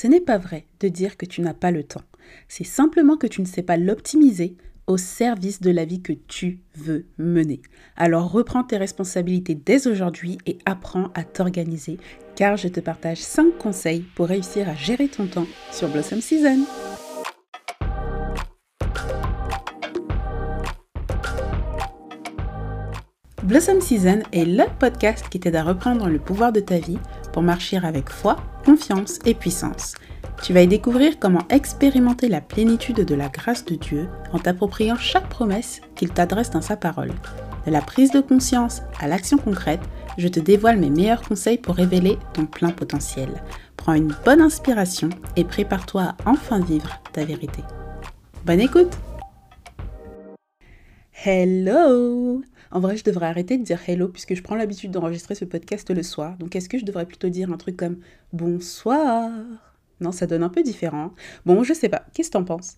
Ce n'est pas vrai de dire que tu n'as pas le temps. C'est simplement que tu ne sais pas l'optimiser au service de la vie que tu veux mener. Alors reprends tes responsabilités dès aujourd'hui et apprends à t'organiser car je te partage 5 conseils pour réussir à gérer ton temps sur Blossom Season. Blossom Season est le podcast qui t'aide à reprendre le pouvoir de ta vie pour marcher avec foi, confiance et puissance. Tu vas y découvrir comment expérimenter la plénitude de la grâce de Dieu en t'appropriant chaque promesse qu'il t'adresse dans sa parole. De la prise de conscience à l'action concrète, je te dévoile mes meilleurs conseils pour révéler ton plein potentiel. Prends une bonne inspiration et prépare-toi à enfin vivre ta vérité. Bonne écoute Hello En vrai, je devrais arrêter de dire hello puisque je prends l'habitude d'enregistrer ce podcast le soir. Donc est-ce que je devrais plutôt dire un truc comme bonsoir? Non, ça donne un peu différent. Bon, je sais pas. Qu'est-ce que t'en penses?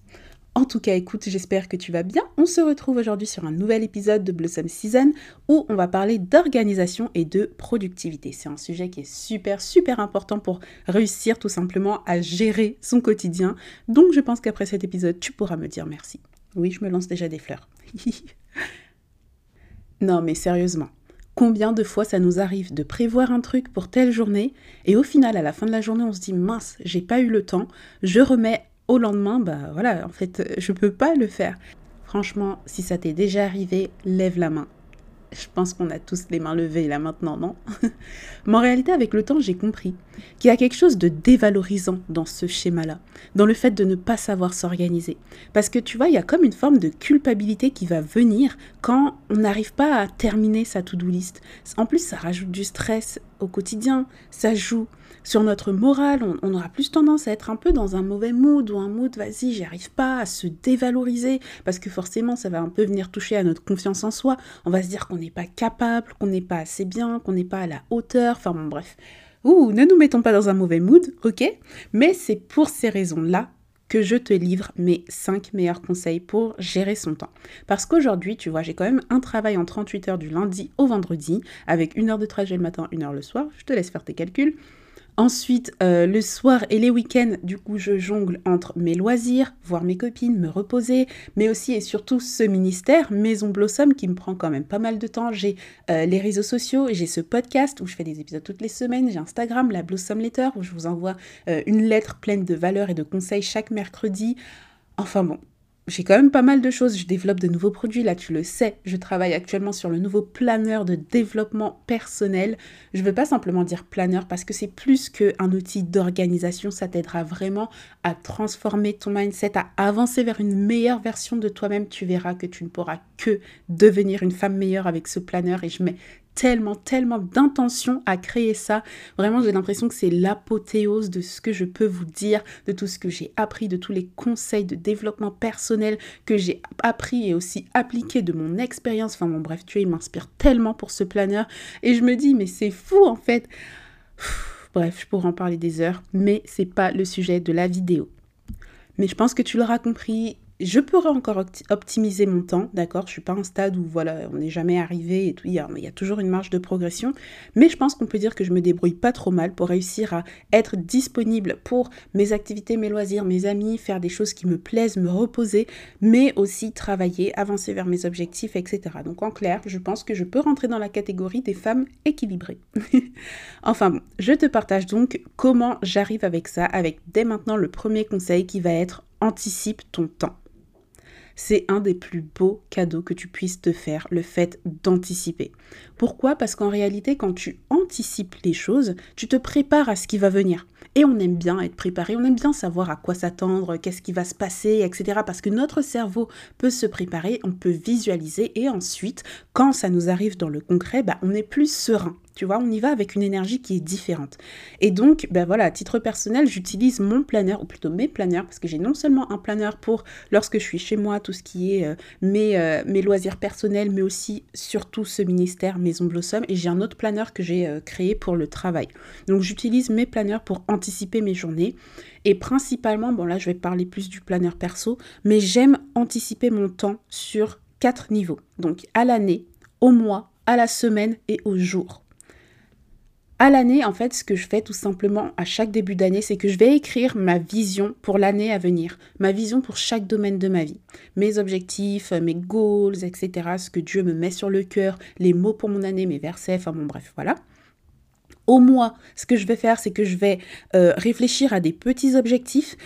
En tout cas, écoute, j'espère que tu vas bien. On se retrouve aujourd'hui sur un nouvel épisode de Blossom Season où on va parler d'organisation et de productivité. C'est un sujet qui est super, super important pour réussir tout simplement à gérer son quotidien. Donc, je pense qu'après cet épisode, tu pourras me dire merci. Oui, je me lance déjà des fleurs. non, mais sérieusement, Combien de fois ça nous arrive de prévoir un truc pour telle journée et au final, à la fin de la journée, on se dit mince, j'ai pas eu le temps, je remets au lendemain, bah voilà, en fait, je peux pas le faire. Franchement, si ça t'est déjà arrivé, lève la main. Je pense qu'on a tous les mains levées là maintenant, non? Mais en réalité, avec le temps, j'ai compris qu'il y a quelque chose de dévalorisant dans ce schéma-là, dans le fait de ne pas savoir s'organiser. Parce que tu vois, il y a comme une forme de culpabilité qui va venir quand on n'arrive pas à terminer sa to-do list. En plus, ça rajoute du stress au quotidien, ça joue sur notre morale, on, aura plus tendance à être un peu dans un mauvais mood ou un mood, vas-y, j'y arrive pas, à se dévaloriser, parce que forcément, ça va un peu venir toucher à notre confiance en soi. On va se dire qu'on n'est pas capable, qu'on n'est pas assez bien, qu'on n'est pas à la hauteur, enfin bon, bref. Ouh, ne nous mettons pas dans un mauvais mood, ok? Mais c'est pour ces raisons-là que je te livre mes 5 meilleurs conseils pour gérer son temps. Parce qu'aujourd'hui, tu vois, j'ai quand même un travail en 38 heures du lundi au vendredi, avec une heure de trajet le matin, une heure le soir. Je te laisse faire tes calculs. Ensuite, euh, le soir et les week-ends, du coup, je jongle entre mes loisirs, voir mes copines, me reposer, mais aussi et surtout ce ministère, Maison Blossom, qui me prend quand même pas mal de temps. J'ai euh, les réseaux sociaux, j'ai ce podcast où je fais des épisodes toutes les semaines, j'ai Instagram, la Blossom Letter, où je vous envoie euh, une lettre pleine de valeurs et de conseils chaque mercredi. Enfin bon, j'ai quand même pas mal de choses. Je développe de nouveaux produits, là tu le sais. Je travaille actuellement sur le nouveau planeur de développement personnel. Je ne veux pas simplement dire planeur parce que c'est plus qu'un outil d'organisation. Ça t'aidera vraiment à transformer ton mindset, à avancer vers une meilleure version de toi-même. Tu verras que tu ne pourras que devenir une femme meilleure avec ce planeur et je mets tellement, tellement d'intention à créer ça. Vraiment, j'ai l'impression que c'est l'apothéose de ce que je peux vous dire, de tout ce que j'ai appris, de tous les conseils de développement personnel que j'ai appris et aussi appliqué de mon expérience. Enfin bon, bref, tu il m'inspire tellement pour ce planeur. Et je me dis, mais c'est fou en fait. Bref, je pourrais en parler des heures, mais c'est pas le sujet de la vidéo. Mais je pense que tu l'auras compris, je pourrais encore optimiser mon temps, d'accord Je suis pas un stade où voilà, on n'est jamais arrivé et tout, il y, a, il y, a, toujours une marge de progression, mais je pense qu'on peut dire que je me débrouille pas trop mal pour réussir à être disponible pour mes activités, mes loisirs, mes amis, faire des choses qui me plaisent, me reposer, mais aussi travailler, avancer vers mes objectifs, etc. Donc en clair, je pense que je peux rentrer dans la catégorie des femmes équilibrées. enfin bon, je te partage donc comment j'arrive avec ça, avec dès maintenant le premier conseil qui va être anticipe ton temps. C'est un des plus beaux cadeaux que tu puisses te faire, le fait d'anticiper. Pourquoi? Parce qu'en réalité, quand tu anticipes les choses, tu te prépares à ce qui va venir. Et on aime bien être préparé, on aime bien savoir à quoi s'attendre, qu'est-ce qui va se passer, etc. Parce que notre cerveau peut se préparer, on peut visualiser et ensuite, quand ça nous arrive dans le concret, bah, on est plus serein. Tu vois, on y va avec une énergie qui est différente. Et donc, ben voilà, à titre personnel, j'utilise mon planeur, ou plutôt mes planeurs, parce que j'ai non seulement un planeur pour lorsque je suis chez moi, tout ce qui est euh, mes, euh, mes, loisirs personnels, mais aussi surtout ce ministère Maison Blossom, et j'ai un autre planeur que j'ai euh, créé pour le travail. Donc j'utilise mes planeurs pour anticiper mes journées. Et principalement, bon là je vais parler plus du planeur perso, mais j'aime anticiper mon temps sur quatre niveaux. Donc à l'année, au mois, à la semaine et au jour. À l'année, en fait, ce que je fais tout simplement à chaque début d'année, c'est que je vais écrire ma vision pour l'année à venir, ma vision pour chaque domaine de ma vie, mes objectifs, mes goals, etc., ce que Dieu me met sur le cœur, les mots pour mon année, mes versets, enfin bon, bref, voilà. Au mois, ce que je vais faire, c'est que je vais euh, réfléchir à des petits objectifs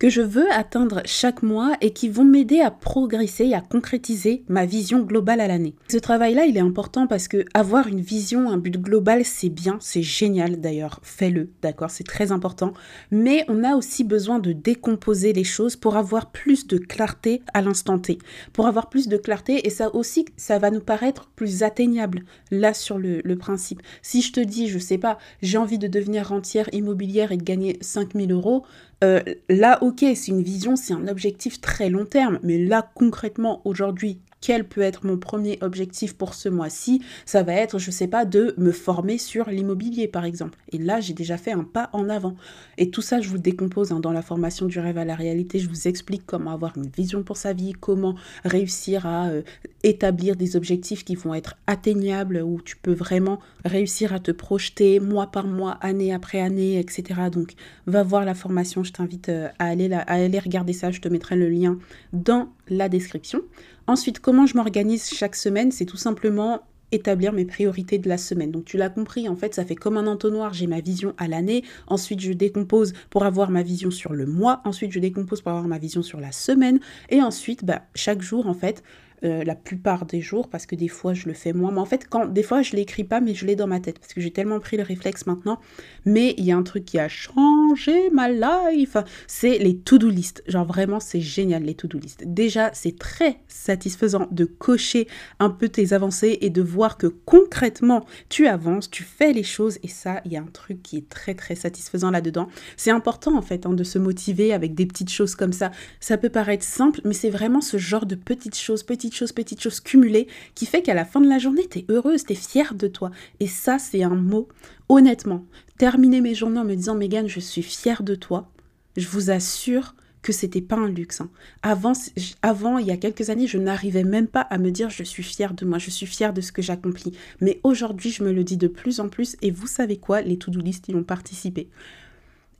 que je veux atteindre chaque mois et qui vont m'aider à progresser et à concrétiser ma vision globale à l'année. Ce travail-là, il est important parce que avoir une vision, un but global, c'est bien, c'est génial d'ailleurs, fais-le, d'accord, c'est très important. Mais on a aussi besoin de décomposer les choses pour avoir plus de clarté à l'instant T, pour avoir plus de clarté et ça aussi, ça va nous paraître plus atteignable là sur le, le principe. Si je te dis, je sais pas, j'ai envie de devenir rentière immobilière et de gagner 5000 euros, euh, là, ok, c'est une vision, c'est un objectif très long terme, mais là, concrètement, aujourd'hui, quel peut être mon premier objectif pour ce mois-ci Ça va être, je sais pas, de me former sur l'immobilier, par exemple. Et là, j'ai déjà fait un pas en avant. Et tout ça, je vous le décompose hein, dans la formation du rêve à la réalité. Je vous explique comment avoir une vision pour sa vie, comment réussir à euh, établir des objectifs qui vont être atteignables, où tu peux vraiment réussir à te projeter mois par mois, année après année, etc. Donc, va voir la formation. Je t'invite euh, à aller, à aller regarder ça. Je te mettrai le lien dans la description. Ensuite, comment je m'organise chaque semaine C'est tout simplement établir mes priorités de la semaine. Donc tu l'as compris, en fait, ça fait comme un entonnoir, j'ai ma vision à l'année, ensuite je décompose pour avoir ma vision sur le mois, ensuite je décompose pour avoir ma vision sur la semaine, et ensuite, bah, chaque jour, en fait, euh, la plupart des jours parce que des fois je le fais moi. Mais en fait, quand des fois je l'écris pas, mais je l'ai dans ma tête parce que j'ai tellement pris le réflexe maintenant. Mais il y a un truc qui a changé ma life, c'est les to-do list. Genre vraiment, c'est génial les to-do list. Déjà, c'est très satisfaisant de cocher un peu tes avancées et de voir que concrètement tu avances, tu fais les choses et ça, il y a un truc qui est très très satisfaisant là-dedans. C'est important en fait hein, de se motiver avec des petites choses comme ça. Ça peut paraître simple, mais c'est vraiment ce genre de petites choses, petites petites choses, petites choses cumulées, qui fait qu'à la fin de la journée, tu es heureuse, tu es fière de toi. Et ça, c'est un mot, honnêtement, terminer mes journées en me disant, Megan, je suis fière de toi, je vous assure que c'était pas un luxe. Hein. Avant, avant, il y a quelques années, je n'arrivais même pas à me dire je suis fière de moi, je suis fière de ce que j'accomplis. Mais aujourd'hui, je me le dis de plus en plus et vous savez quoi, les to-do list y ont participé.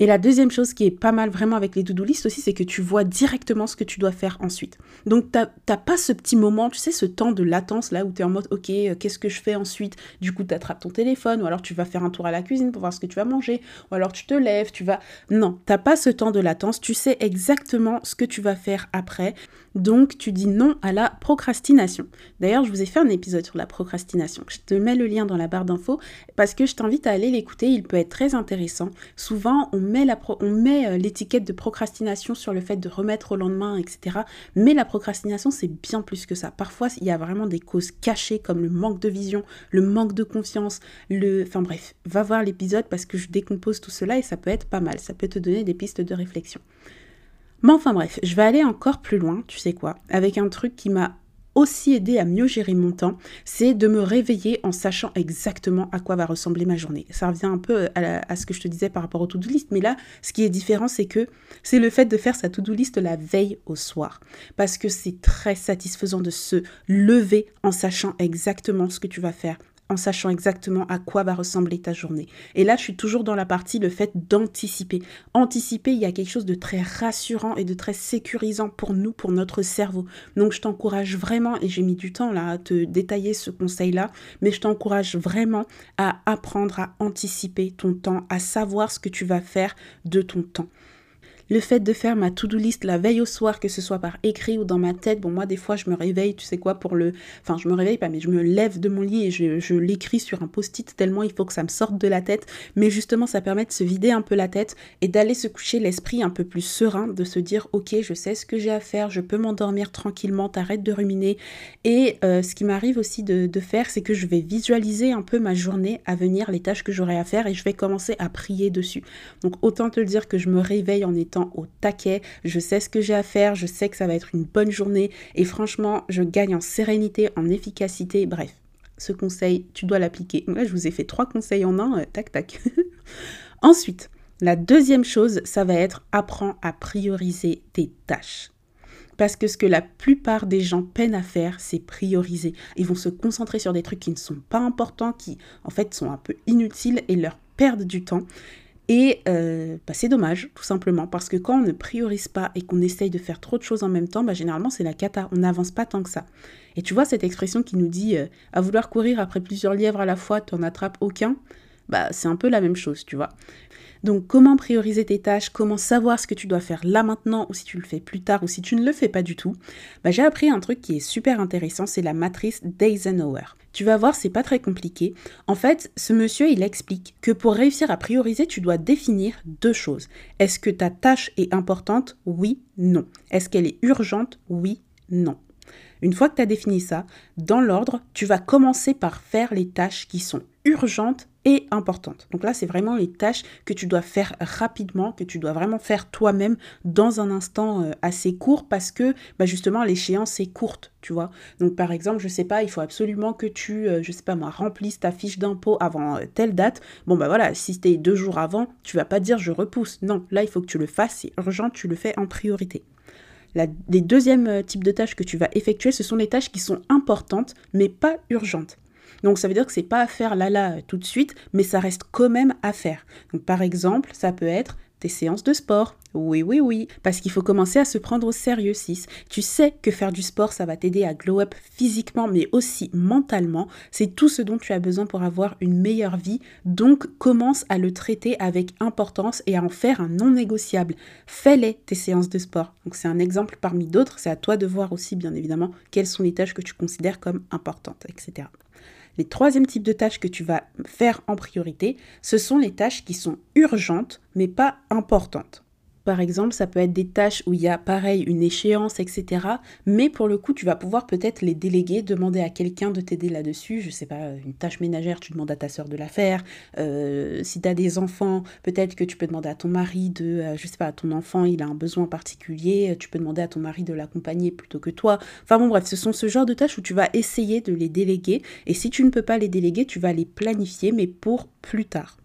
Et la deuxième chose qui est pas mal vraiment avec les to-do aussi, c'est que tu vois directement ce que tu dois faire ensuite. Donc, tu n'as pas ce petit moment, tu sais, ce temps de latence là où tu es en mode, ok, euh, qu'est-ce que je fais ensuite? Du coup, tu attrapes ton téléphone, ou alors tu vas faire un tour à la cuisine pour voir ce que tu vas manger, ou alors tu te lèves, tu vas... Non, t'as pas ce temps de latence, tu sais exactement ce que tu vas faire après. Donc, tu dis non à la procrastination. D'ailleurs, je vous ai fait un épisode sur la procrastination. Je te mets le lien dans la barre d'infos parce que je t'invite à aller l'écouter, il peut être très intéressant. Souvent, on met euh, l'étiquette de procrastination sur le fait de remettre au lendemain, etc. Mais la procrastination, c'est bien plus que ça. Parfois, il y a vraiment des causes cachées comme le manque de vision, le manque de confiance, le... Enfin bref, va voir l'épisode parce que je décompose tout cela et ça peut être pas mal. Ça peut te donner des pistes de réflexion. Mais enfin bref, je vais aller encore plus loin, tu sais quoi, avec un truc qui m'a aussi aider à mieux gérer mon temps, c'est de me réveiller en sachant exactement à quoi va ressembler ma journée. Ça revient un peu à, ce que je te disais par rapport au to-do list, mais là, ce qui est différent, c'est que c'est le fait de faire sa to-do list la veille au soir. Parce que c'est très satisfaisant de se lever en sachant exactement ce que tu vas faire, en sachant exactement à quoi va ressembler ta journée. Et là, je suis toujours dans la partie le fait d'anticiper. Anticiper, il y a quelque chose de très rassurant et de très sécurisant pour nous, pour notre cerveau. Donc, je t'encourage vraiment, et j'ai mis du temps là à te détailler ce conseil-là, mais je t'encourage vraiment à apprendre à anticiper ton temps, à savoir ce que tu vas faire de ton temps le fait de faire ma to-do list la veille au soir, que ce soit par écrit ou dans ma tête, bon moi des fois je me réveille, tu sais quoi, pour le... Enfin je me réveille pas, mais je me lève de mon lit et je, l'écris sur un post-it tellement il faut que ça me sorte de la tête. Mais justement ça permet de se vider un peu la tête et d'aller se coucher l'esprit un peu plus serein, de se dire ok je sais ce que j'ai à faire, je peux m'endormir tranquillement, t'arrêtes de ruminer. Et euh, ce qui m'arrive aussi de, de faire, c'est que je vais visualiser un peu ma journée à venir, les tâches que j'aurai à faire et je vais commencer à prier dessus. Donc autant te le dire que je me réveille en étant au taquet, je sais ce que j'ai à faire, je sais que ça va être une bonne journée et franchement, je gagne en sérénité, en efficacité, bref. Ce conseil, tu dois l'appliquer. Moi, je vous ai fait trois conseils en un, euh, tac tac. Ensuite, la deuxième chose, ça va être apprends à prioriser tes tâches. Parce que ce que la plupart des gens peinent à faire, c'est prioriser. Ils vont se concentrer sur des trucs qui ne sont pas importants, qui en fait sont un peu inutiles et leur perdent du temps. Et euh, bah, c'est dommage, tout simplement, parce que quand on ne priorise pas et qu'on essaye de faire trop de choses en même temps, bah, généralement c'est la cata, on n'avance pas tant que ça. Et tu vois cette expression qui nous dit euh, à vouloir courir après plusieurs lièvres à la fois, tu n'en attrapes aucun, bah, c'est un peu la même chose, tu vois. Donc comment prioriser tes tâches, comment savoir ce que tu dois faire là maintenant ou si tu le fais plus tard ou si tu ne le fais pas du tout, bah, j'ai appris un truc qui est super intéressant, c'est la matrice d'Eisenhower. Tu vas voir, c'est pas très compliqué. En fait, ce monsieur, il explique que pour réussir à prioriser, tu dois définir deux choses. Est-ce que ta tâche est importante? Oui, non. Est-ce qu'elle est urgente? Oui, non. Une fois que tu as défini ça, dans l'ordre, tu vas commencer par faire les tâches qui sont urgentes et importantes. Donc là, c'est vraiment les tâches que tu dois faire rapidement, que tu dois vraiment faire toi-même dans un instant euh, assez court parce que bah, justement l'échéance est courte, tu vois. Donc par exemple, je sais pas, il faut absolument que tu, euh, je sais pas moi, remplisses ta fiche d'impôt avant euh, telle date. Bon bah voilà, si c'était deux jours avant, tu vas pas dire je repousse. Non, là il faut que tu le fasses, c'est urgent, tu le fais en priorité. les deuxièmes types de tâches que tu vas effectuer, ce sont les tâches qui sont importantes mais pas urgentes. Donc ça veut dire que c'est pas à faire là là tout de suite, mais ça reste quand même à faire. Donc par exemple, ça peut être tes séances de sport. Oui, oui, oui. Parce qu'il faut commencer à se prendre au sérieux, 6. Tu sais que faire du sport, ça va t'aider à glow up physiquement, mais aussi mentalement. C'est tout ce dont tu as besoin pour avoir une meilleure vie. Donc, commence à le traiter avec importance et à en faire un non négociable. Fais-les, tes séances de sport. Donc, c'est un exemple parmi d'autres. C'est à toi de voir aussi, bien évidemment, quelles sont les tâches que tu considères comme importantes, etc. Les troisième type de tâches que tu vas faire en priorité, ce sont les tâches qui sont urgentes mais pas importantes. Par exemple, ça peut être des tâches où il y a pareil une échéance, etc. Mais pour le coup, tu vas pouvoir peut-être les déléguer, demander à quelqu'un de t'aider là-dessus. Je sais pas, une tâche ménagère, tu demandes à ta soeur de la faire. Euh, si tu as des enfants, peut-être que tu peux demander à ton mari de, euh, je sais pas, ton enfant, il a un besoin particulier, tu peux demander à ton mari de l'accompagner plutôt que toi. Enfin bon, bref, ce sont ce genre de tâches où tu vas essayer de les déléguer. Et si tu ne peux pas les déléguer, tu vas les planifier, mais pour plus tard.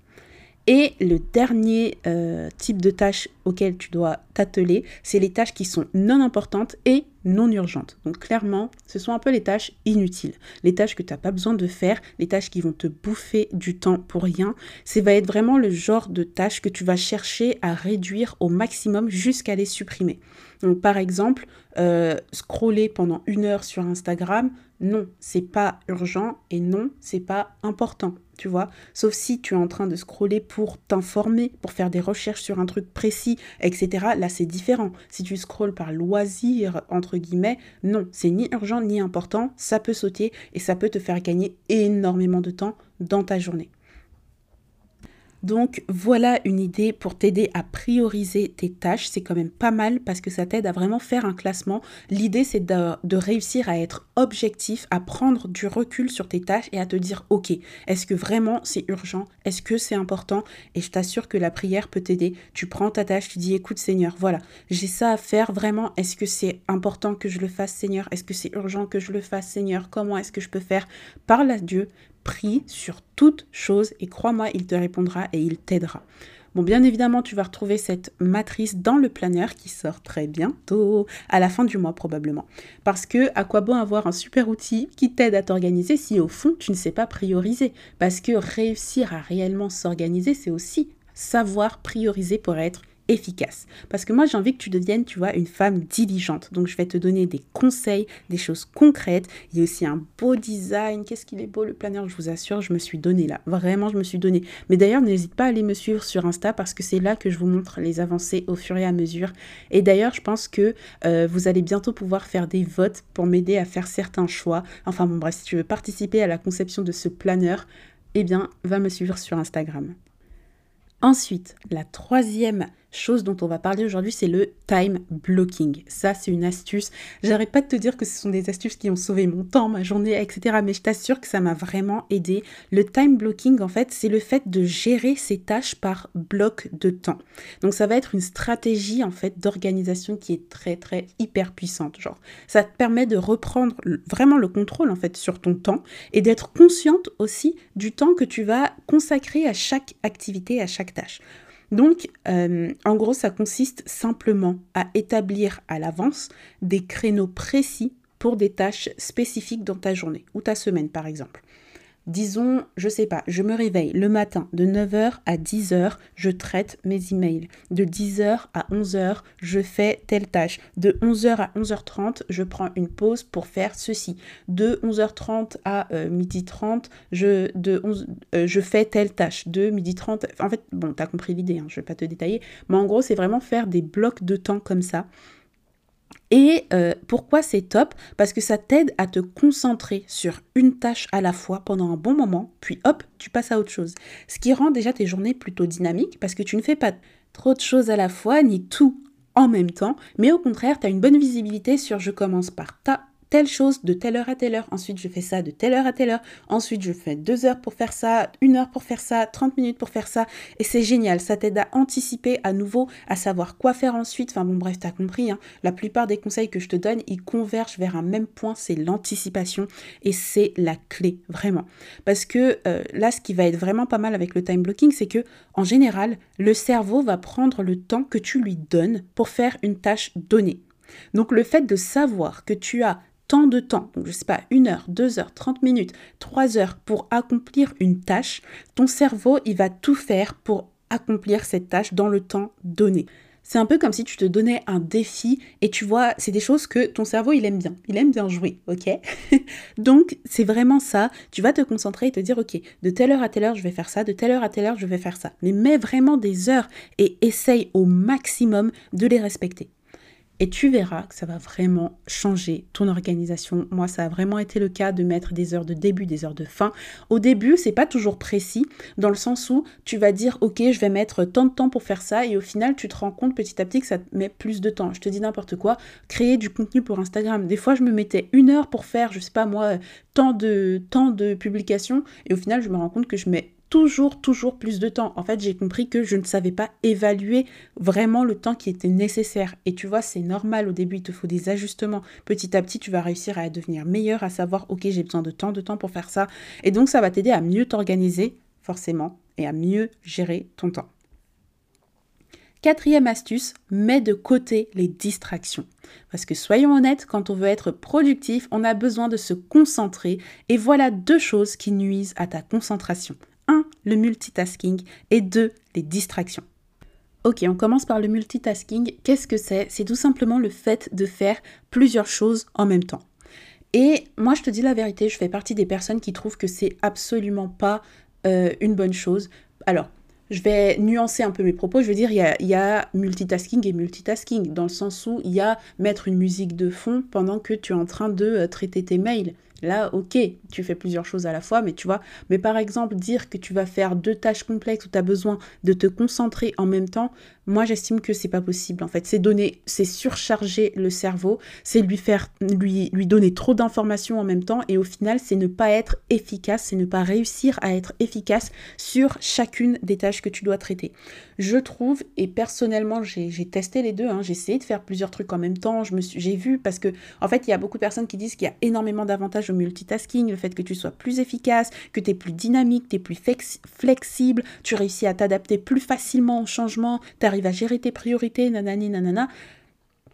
Et le dernier euh, type de tâches auxquelles tu dois t'atteler, c'est les tâches qui sont non importantes et non urgentes. Donc clairement, ce sont un peu les tâches inutiles, les tâches que tu n'as pas besoin de faire, les tâches qui vont te bouffer du temps pour rien. Ça va être vraiment le genre de tâches que tu vas chercher à réduire au maximum jusqu'à les supprimer. Donc par exemple, euh, scroller pendant une heure sur Instagram, non, c'est pas urgent et non, c'est pas important tu vois. Sauf si tu es en train de scroller pour t'informer, pour faire des recherches sur un truc précis, etc. Là, c'est différent. Si tu scrolles par loisir, entre guillemets, non, c'est ni urgent ni important, ça peut sauter et ça peut te faire gagner énormément de temps dans ta journée. Donc voilà une idée pour t'aider à prioriser tes tâches. C'est quand même pas mal parce que ça t'aide à vraiment faire un classement. L'idée c'est de, réussir à être objectif, à prendre du recul sur tes tâches et à te dire ok, est-ce que vraiment c'est urgent? Est-ce que c'est important? Et je t'assure que la prière peut t'aider. Tu prends ta tâche, tu dis écoute Seigneur, voilà, j'ai ça à faire vraiment. Est-ce que c'est important que je le fasse Seigneur? Est-ce que c'est urgent que je le fasse Seigneur? Comment est-ce que je peux faire? Parle à Dieu, prie sur toute chose et crois-moi, il te répondra et il t'aidera. Bon, bien évidemment, tu vas retrouver cette matrice dans le planeur qui sort très bientôt, à la fin du mois probablement. Parce que à quoi bon avoir un super outil qui t'aide à t'organiser si au fond tu ne sais pas prioriser? Parce que réussir à réellement s'organiser, c'est aussi savoir prioriser pour être efficace. Parce que moi, j'ai envie que tu deviennes, tu vois, une femme diligente. Donc, je vais te donner des conseils, des choses concrètes. Il y a aussi un beau design. Qu'est-ce qu'il est beau, le planeur, je vous assure, je me suis donné là. Vraiment, je me suis donné. Mais d'ailleurs, n'hésite pas à aller me suivre sur Insta parce que c'est là que je vous montre les avancées au fur et à mesure. Et d'ailleurs, je pense que euh, vous allez bientôt pouvoir faire des votes pour m'aider à faire certains choix. Enfin, bon, bref, si tu veux participer à la conception de ce planeur, eh bien, va me suivre sur Instagram. Ensuite, la troisième chose dont on va parler aujourd'hui, c'est le time blocking. Ça, c'est une astuce. J'arrête pas de te dire que ce sont des astuces qui ont sauvé mon temps, ma journée, etc. Mais je t'assure que ça m'a vraiment aidé. Le time blocking, en fait, c'est le fait de gérer ses tâches par bloc de temps. Donc, ça va être une stratégie, en fait, d'organisation qui est très, très hyper puissante. Genre, ça te permet de reprendre vraiment le contrôle, en fait, sur ton temps et d'être consciente aussi du temps que tu vas consacrer à chaque activité, à chaque tâche. Donc, euh, en gros, ça consiste simplement à établir à l'avance des créneaux précis pour des tâches spécifiques dans ta journée ou ta semaine, par exemple. Disons, je sais pas, je me réveille le matin de 9h à 10h, je traite mes emails. De 10h à 11h, je fais telle tâche. De 11h à 11h30, je prends une pause pour faire ceci. De 11h30 à 12h30, euh, je, de euh, je fais telle tâche. De 12h30, en fait, bon, t'as compris l'idée, hein, je vais pas te détailler. Mais en gros, c'est vraiment faire des blocs de temps comme ça et euh, pourquoi c'est top? Parce que ça t'aide à te concentrer sur une tâche à la fois pendant un bon moment, puis hop, tu passes à autre chose. Ce qui rend déjà tes journées plutôt dynamiques parce que tu ne fais pas trop de choses à la fois, ni tout en même temps, mais au contraire, tu as une bonne visibilité sur je commence par ta telle chose de telle heure à telle heure. Ensuite, je fais ça de telle heure à telle heure. Ensuite, je fais deux heures pour faire ça, une heure pour faire ça, 30 minutes pour faire ça. Et c'est génial. Ça t'aide à anticiper à nouveau, à savoir quoi faire ensuite. Enfin bon, bref, t'as compris. Hein. La plupart des conseils que je te donne, ils convergent vers un même point, c'est l'anticipation. Et c'est la clé, vraiment. Parce que euh, là, ce qui va être vraiment pas mal avec le time blocking, c'est que, en général, le cerveau va prendre le temps que tu lui donnes pour faire une tâche donnée. Donc le fait de savoir que tu as tant de temps, donc je sais pas, une heure, deux heures, trente minutes, trois heures pour accomplir une tâche, ton cerveau, il va tout faire pour accomplir cette tâche dans le temps donné. C'est un peu comme si tu te donnais un défi et tu vois, c'est des choses que ton cerveau, il aime bien. Il aime bien jouer, ok? Donc, c'est vraiment ça. Tu vas te concentrer et te dire, ok, de telle heure à telle heure, je vais faire ça, de telle heure à telle heure, je vais faire ça. Mais mets vraiment des heures et essaye au maximum de les respecter. Et tu verras que ça va vraiment changer ton organisation. Moi, ça a vraiment été le cas de mettre des heures de début, des heures de fin. Au début, c'est pas toujours précis, dans le sens où tu vas dire, ok, je vais mettre tant de temps pour faire ça, et au final, tu te rends compte petit à petit que ça te met plus de temps. Je te dis n'importe quoi, créer du contenu pour Instagram. Des fois, je me mettais une heure pour faire, je sais pas moi, tant de, tant de publications, et au final, je me rends compte que je mets toujours, toujours plus de temps. En fait, j'ai compris que je ne savais pas évaluer vraiment le temps qui était nécessaire. Et tu vois, c'est normal. Au début, il te faut des ajustements. Petit à petit, tu vas réussir à devenir meilleur, à savoir, ok, j'ai besoin de temps de temps pour faire ça. Et donc, ça va t'aider à mieux t'organiser, forcément, et à mieux gérer ton temps. Quatrième astuce, mets de côté les distractions. Parce que soyons honnêtes, quand on veut être productif, on a besoin de se concentrer. Et voilà deux choses qui nuisent à ta concentration. 1. Le multitasking et 2. Les distractions. Ok, on commence par le multitasking. Qu'est-ce que c'est? C'est tout simplement le fait de faire plusieurs choses en même temps. Et moi, je te dis la vérité, je fais partie des personnes qui trouvent que c'est absolument pas euh, une bonne chose. Alors, je vais nuancer un peu mes propos. Je veux dire, il y, a, multitasking et multitasking, dans le sens où il y a mettre une musique de fond pendant que tu es en train de euh, traiter tes mails. Là, ok, tu fais plusieurs choses à la fois, mais tu vois, mais par exemple, dire que tu vas faire deux tâches complexes où tu as besoin de te concentrer en même temps, moi j'estime que c'est pas possible en fait. C'est donner, c'est surcharger le cerveau, c'est lui faire, lui, lui donner trop d'informations en même temps et au final, c'est ne pas être efficace, c'est ne pas réussir à être efficace sur chacune des tâches que tu dois traiter. Je trouve, et personnellement, j'ai testé les deux, hein, j'ai essayé de faire plusieurs trucs en même temps, j'ai vu parce que en fait, il y a beaucoup de personnes qui disent qu'il y a énormément d'avantages au multitasking, le fait que tu sois plus efficace, que tu es plus dynamique, tu es plus flexible, tu réussis à t'adapter plus facilement au changement, tu arrives à gérer tes priorités, nanani nanana.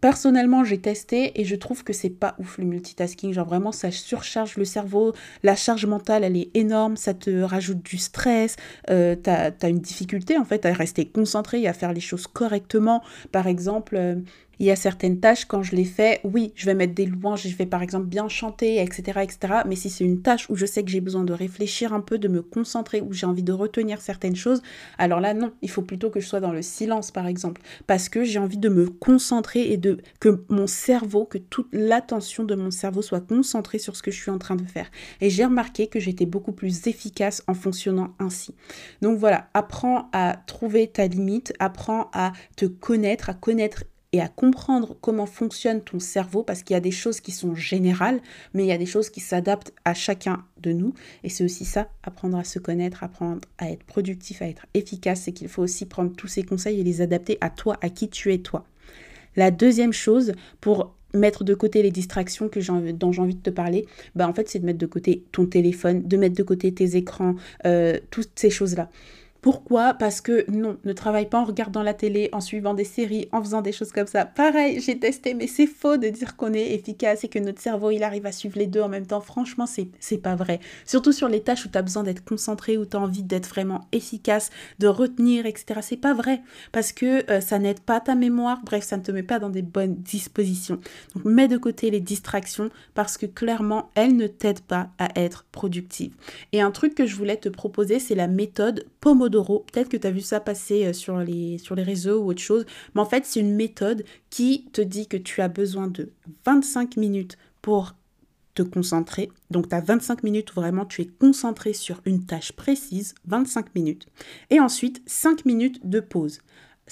Personnellement, j'ai testé et je trouve que c'est pas ouf le multitasking. Genre vraiment, ça surcharge le cerveau. La charge mentale, elle est énorme. Ça te rajoute du stress. Euh, t'as as une difficulté en fait à rester concentré et à faire les choses correctement. Par exemple, euh, il y a certaines tâches, quand je les fais, oui, je vais mettre des louanges, je vais par exemple bien chanter, etc. etc. mais si c'est une tâche où je sais que j'ai besoin de réfléchir un peu, de me concentrer, où j'ai envie de retenir certaines choses, alors là, non, il faut plutôt que je sois dans le silence, par exemple, parce que j'ai envie de me concentrer et de que mon cerveau, que toute l'attention de mon cerveau soit concentrée sur ce que je suis en train de faire. Et j'ai remarqué que j'étais beaucoup plus efficace en fonctionnant ainsi. Donc voilà, apprends à trouver ta limite, apprends à te connaître, à connaître et à comprendre comment fonctionne ton cerveau parce qu'il y a des choses qui sont générales, mais il y a des choses qui s'adaptent à chacun de nous. Et c'est aussi ça, apprendre à se connaître, apprendre à être productif, à être efficace, c'est qu'il faut aussi prendre tous ces conseils et les adapter à toi, à qui tu es toi. La deuxième chose pour mettre de côté les distractions que dont j'ai envie de te parler, bah en fait c'est de mettre de côté ton téléphone, de mettre de côté tes écrans, euh, toutes ces choses-là. Pourquoi? Parce que non, ne travaille pas en regardant la télé, en suivant des séries, en faisant des choses comme ça. Pareil, j'ai testé, mais c'est faux de dire qu'on est efficace et que notre cerveau, il arrive à suivre les deux en même temps. Franchement, c'est pas vrai. Surtout sur les tâches où tu as besoin d'être concentré, où tu as envie d'être vraiment efficace, de retenir, etc. C'est pas vrai. Parce que euh, ça n'aide pas ta mémoire. Bref, ça ne te met pas dans des bonnes dispositions. Donc, mets de côté les distractions parce que clairement, elles ne t'aident pas à être productive. Et un truc que je voulais te proposer, c'est la méthode Pomodoro. Peut-être que tu as vu ça passer euh, sur les, sur les réseaux ou autre chose. Mais en fait, c'est une méthode qui te dit que tu as besoin de 25 minutes pour te concentrer. Donc tu as 25 minutes où vraiment tu es concentré sur une tâche précise, 25 minutes. Et ensuite 5 minutes de pause.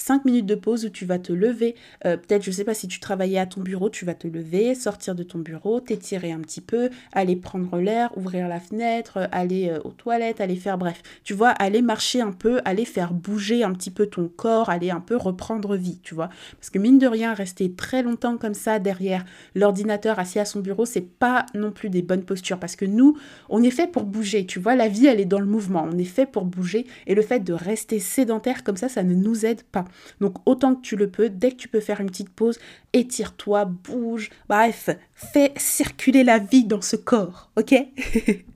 5 minutes de pause où tu vas te lever. Euh, peut-être, je ne sais pas si tu travaillais à ton bureau, tu vas te lever, sortir de ton bureau, t'étirer un petit peu, aller prendre l'air, ouvrir la fenêtre, euh, aller euh, aux toilettes, aller faire, bref, tu vois, aller marcher un peu, aller faire bouger un petit peu ton corps, aller un peu reprendre vie, tu vois. Parce que mine de rien, rester très longtemps comme ça derrière l'ordinateur assis à son bureau, c'est pas non plus des bonnes postures. Parce que nous, on est fait pour bouger, tu vois, la vie, elle est dans le mouvement, on est fait pour bouger. Et le fait de rester sédentaire comme ça, ça ne nous aide pas. Donc autant que tu le peux, dès que tu peux faire une petite pause, étire-toi, bouge, bref, fais circuler la vie dans ce corps, ok?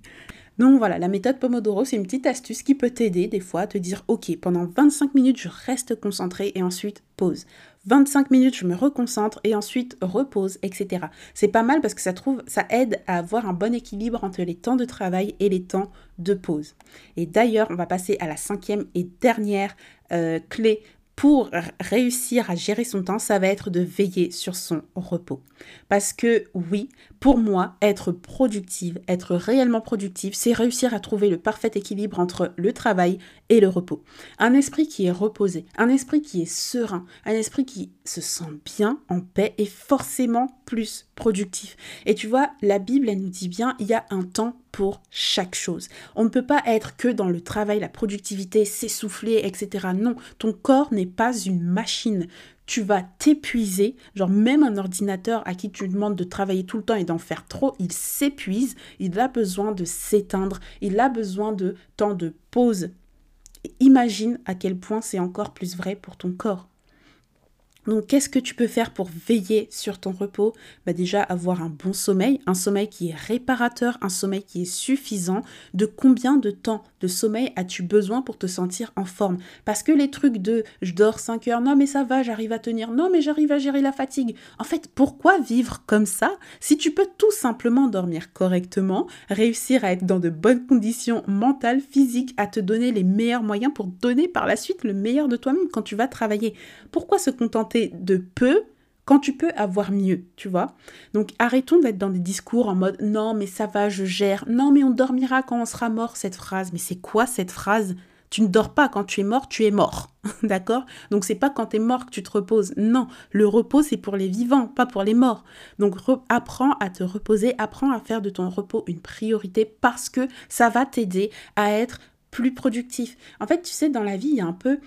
Donc voilà, la méthode Pomodoro, c'est une petite astuce qui peut t'aider des fois à te dire, ok, pendant 25 minutes, je reste concentré et ensuite pause. 25 minutes, je me reconcentre et ensuite repose, etc. C'est pas mal parce que ça, trouve, ça aide à avoir un bon équilibre entre les temps de travail et les temps de pause. Et d'ailleurs, on va passer à la cinquième et dernière euh, clé pour réussir à gérer son temps, ça va être de veiller sur son repos. Parce que oui, pour moi, être productive, être réellement productive, c'est réussir à trouver le parfait équilibre entre le travail et le repos. Un esprit qui est reposé, un esprit qui est serein, un esprit qui se sent bien, en paix, est forcément plus productif. Et tu vois, la Bible, elle nous dit bien, il y a un temps pour chaque chose. On ne peut pas être que dans le travail, la productivité, s'essouffler, etc. Non, ton corps n'est pas une machine tu vas t'épuiser. Genre même un ordinateur à qui tu demandes de travailler tout le temps et d'en faire trop, il s'épuise, il a besoin de s'éteindre, il a besoin de temps de pause. imagine à quel point c'est encore plus vrai pour ton corps. Donc, qu'est-ce que tu peux faire pour veiller sur ton repos? Bah Déjà, avoir un bon sommeil, un sommeil qui est réparateur, un sommeil qui est suffisant. De combien de temps sommeil as-tu besoin pour te sentir en forme? Parce que les trucs de je dors 5 heures, non mais ça va, j'arrive à tenir, non mais j'arrive à gérer la fatigue. En fait, pourquoi vivre comme ça? Si tu peux tout simplement dormir correctement, réussir à être dans de bonnes conditions mentales, physiques, à te donner les meilleurs moyens pour donner par la suite le meilleur de toi-même quand tu vas travailler. Pourquoi se contenter de peu quand tu peux avoir mieux, tu vois. Donc arrêtons d'être dans des discours en mode non mais ça va, je gère, non mais on dormira quand on sera mort, cette phrase. Mais c'est quoi cette phrase? Tu ne dors pas quand tu es mort, tu es mort. D'accord? Donc c'est pas quand tu es mort que tu te reposes. Non, le repos c'est pour les vivants, pas pour les morts. Donc apprends à te reposer, apprends à faire de ton repos une priorité parce que ça va t'aider à être plus productif. En fait, tu sais, dans la vie, il y a un peu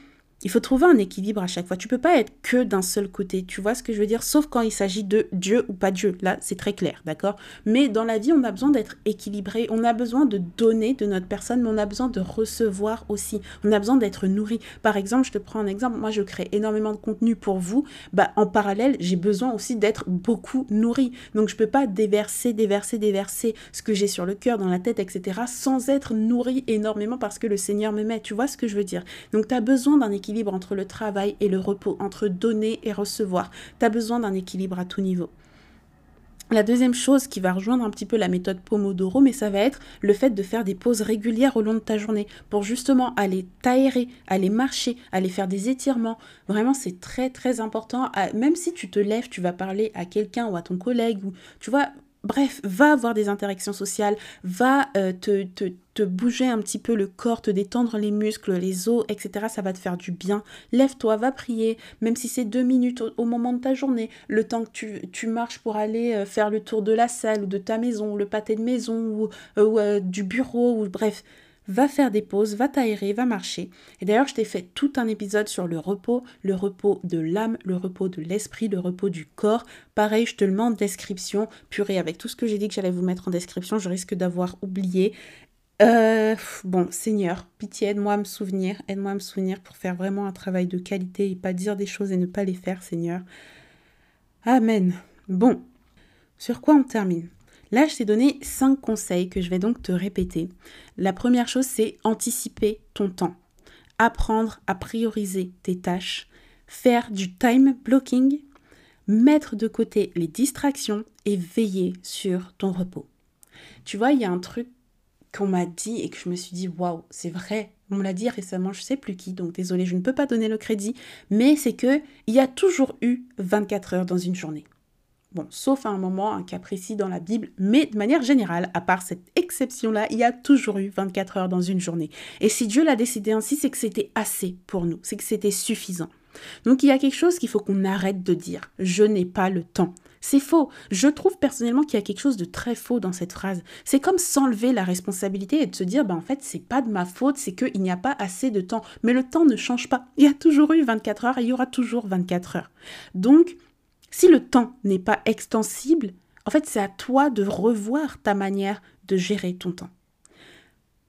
il faut trouver un équilibre à chaque fois. Tu peux pas être que d'un seul côté. Tu vois ce que je veux dire? Sauf quand il s'agit de Dieu ou pas Dieu. Là, c'est très clair, d'accord? Mais dans la vie, on a besoin d'être équilibré. On a besoin de donner de notre personne, mais on a besoin de recevoir aussi. On a besoin d'être nourri. Par exemple, je te prends un exemple. Moi, je crée énormément de contenu pour vous. Bah, en parallèle, j'ai besoin aussi d'être beaucoup nourri. Donc, je peux pas déverser, déverser, déverser ce que j'ai sur le cœur, dans la tête, etc. sans être nourri énormément parce que le Seigneur me met. Tu vois ce que je veux dire? Donc, tu as besoin d'un équilibre entre le travail et le repos, entre donner et recevoir. Tu as besoin d'un équilibre à tout niveau. La deuxième chose qui va rejoindre un petit peu la méthode Pomodoro, mais ça va être le fait de faire des pauses régulières au long de ta journée pour justement aller t'aérer, aller marcher, aller faire des étirements. Vraiment, c'est très très important. Même si tu te lèves, tu vas parler à quelqu'un ou à ton collègue ou tu vois, bref, va avoir des interactions sociales, va euh, te, te te bouger un petit peu le corps, te détendre les muscles, les os, etc. Ça va te faire du bien. Lève-toi, va prier, même si c'est deux minutes au, moment de ta journée, le temps que tu, marches pour aller euh, faire le tour de la salle ou de ta maison, le pâté de maison ou, euh, du bureau, ou bref va faire des pauses, va t'aérer, va marcher. Et d'ailleurs, je t'ai fait tout un épisode sur le repos, le repos de l'âme, le repos de l'esprit, le repos du corps. Pareil, je te le mets en description. Purée, avec tout ce que j'ai dit que j'allais vous mettre en description, je risque d'avoir oublié. Euh, bon, Seigneur, pitié, aide-moi à me souvenir, aide-moi à me souvenir pour faire vraiment un travail de qualité et pas dire des choses et ne pas les faire, Seigneur. Amen. Bon, sur quoi on termine? Là, je t'ai donné cinq conseils que je vais donc te répéter. La première chose, c'est anticiper ton temps. Apprendre à prioriser tes tâches. Faire du time blocking. Mettre de côté les distractions et veiller sur ton repos. Tu vois, il y a un truc qu'on m'a dit et que je me suis dit waouh, c'est vrai. On me l'a dit récemment, je sais plus qui, donc désolé, je ne peux pas donner le crédit, mais c'est que il y a toujours eu 24 heures dans une journée. Bon, sauf à un moment, un cas précis dans la Bible, mais de manière générale, à part cette exception-là, il y a toujours eu 24 heures dans une journée. Et si Dieu l'a décidé ainsi, c'est que c'était assez pour nous, c'est que c'était suffisant. Donc il y a quelque chose qu'il faut qu'on arrête de dire. Je n'ai pas le temps. C'est faux. Je trouve personnellement qu'il y a quelque chose de très faux dans cette phrase. C'est comme s'enlever la responsabilité et de se dire, ben en fait, c'est pas de ma faute, c'est qu'il n'y a pas assez de temps. Mais le temps ne change pas. Il y a toujours eu 24 heures et il y aura toujours 24 heures. Donc, si le temps n'est pas extensible, en fait, c'est à toi de revoir ta manière de gérer ton temps.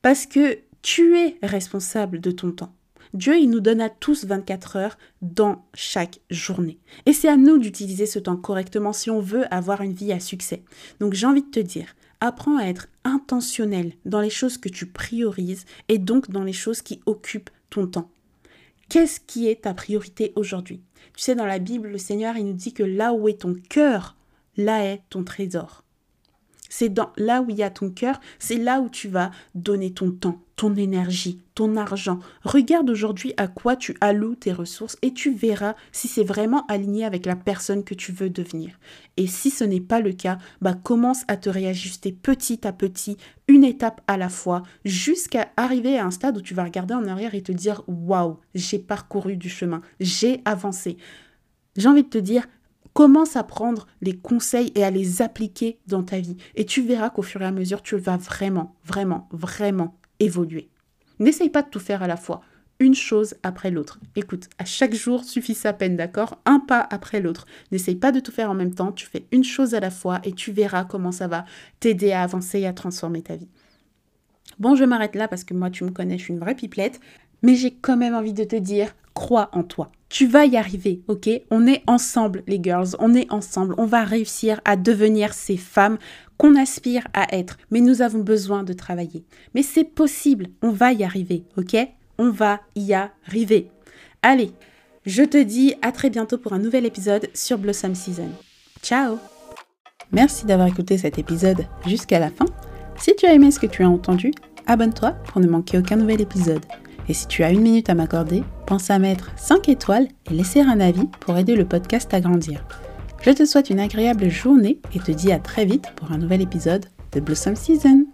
Parce que tu es responsable de ton temps. Dieu, il nous donne à tous 24 heures dans chaque journée. Et c'est à nous d'utiliser ce temps correctement si on veut avoir une vie à succès. Donc j'ai envie de te dire, apprends à être intentionnel dans les choses que tu priorises et donc dans les choses qui occupent ton temps. Qu'est-ce qui est ta priorité aujourd'hui? Tu sais, dans la Bible, le Seigneur, il nous dit que là où est ton cœur, là est ton trésor. C'est là où il y a ton cœur, c'est là où tu vas donner ton temps, ton énergie, ton argent. Regarde aujourd'hui à quoi tu alloues tes ressources et tu verras si c'est vraiment aligné avec la personne que tu veux devenir. Et si ce n'est pas le cas, bah commence à te réajuster petit à petit, une étape à la fois, jusqu'à arriver à un stade où tu vas regarder en arrière et te dire waouh, j'ai parcouru du chemin, j'ai avancé. J'ai envie de te dire, Commence à prendre les conseils et à les appliquer dans ta vie? Et tu verras qu'au fur et à mesure, tu vas vraiment, vraiment, vraiment évoluer. N'essaye pas de tout faire à la fois. Une chose après l'autre. Écoute, à chaque jour suffit sa peine, d'accord? Un pas après l'autre. N'essaye pas de tout faire en même temps. Tu fais une chose à la fois et tu verras comment ça va t'aider à avancer et à transformer ta vie. Bon, je m'arrête là parce que moi, tu me connais, je suis une vraie pipelette. Mais j'ai quand même envie de te dire, crois en toi. Tu vas y arriver, ok? On est ensemble, les girls, on est ensemble. On va réussir à devenir ces femmes qu'on aspire à être. Mais nous avons besoin de travailler. Mais c'est possible, on va y arriver, ok? On va y arriver. Allez, je te dis à très bientôt pour un nouvel épisode sur Blossom Season. Ciao Merci d'avoir écouté cet épisode jusqu'à la fin. Si tu as aimé ce que tu as entendu, abonne-toi pour ne manquer aucun nouvel épisode. Et si tu as une minute à m'accorder, pense à mettre 5 étoiles et laisser un avis pour aider le podcast à grandir. Je te souhaite une agréable journée et te dis à très vite pour un nouvel épisode de Blossom Season.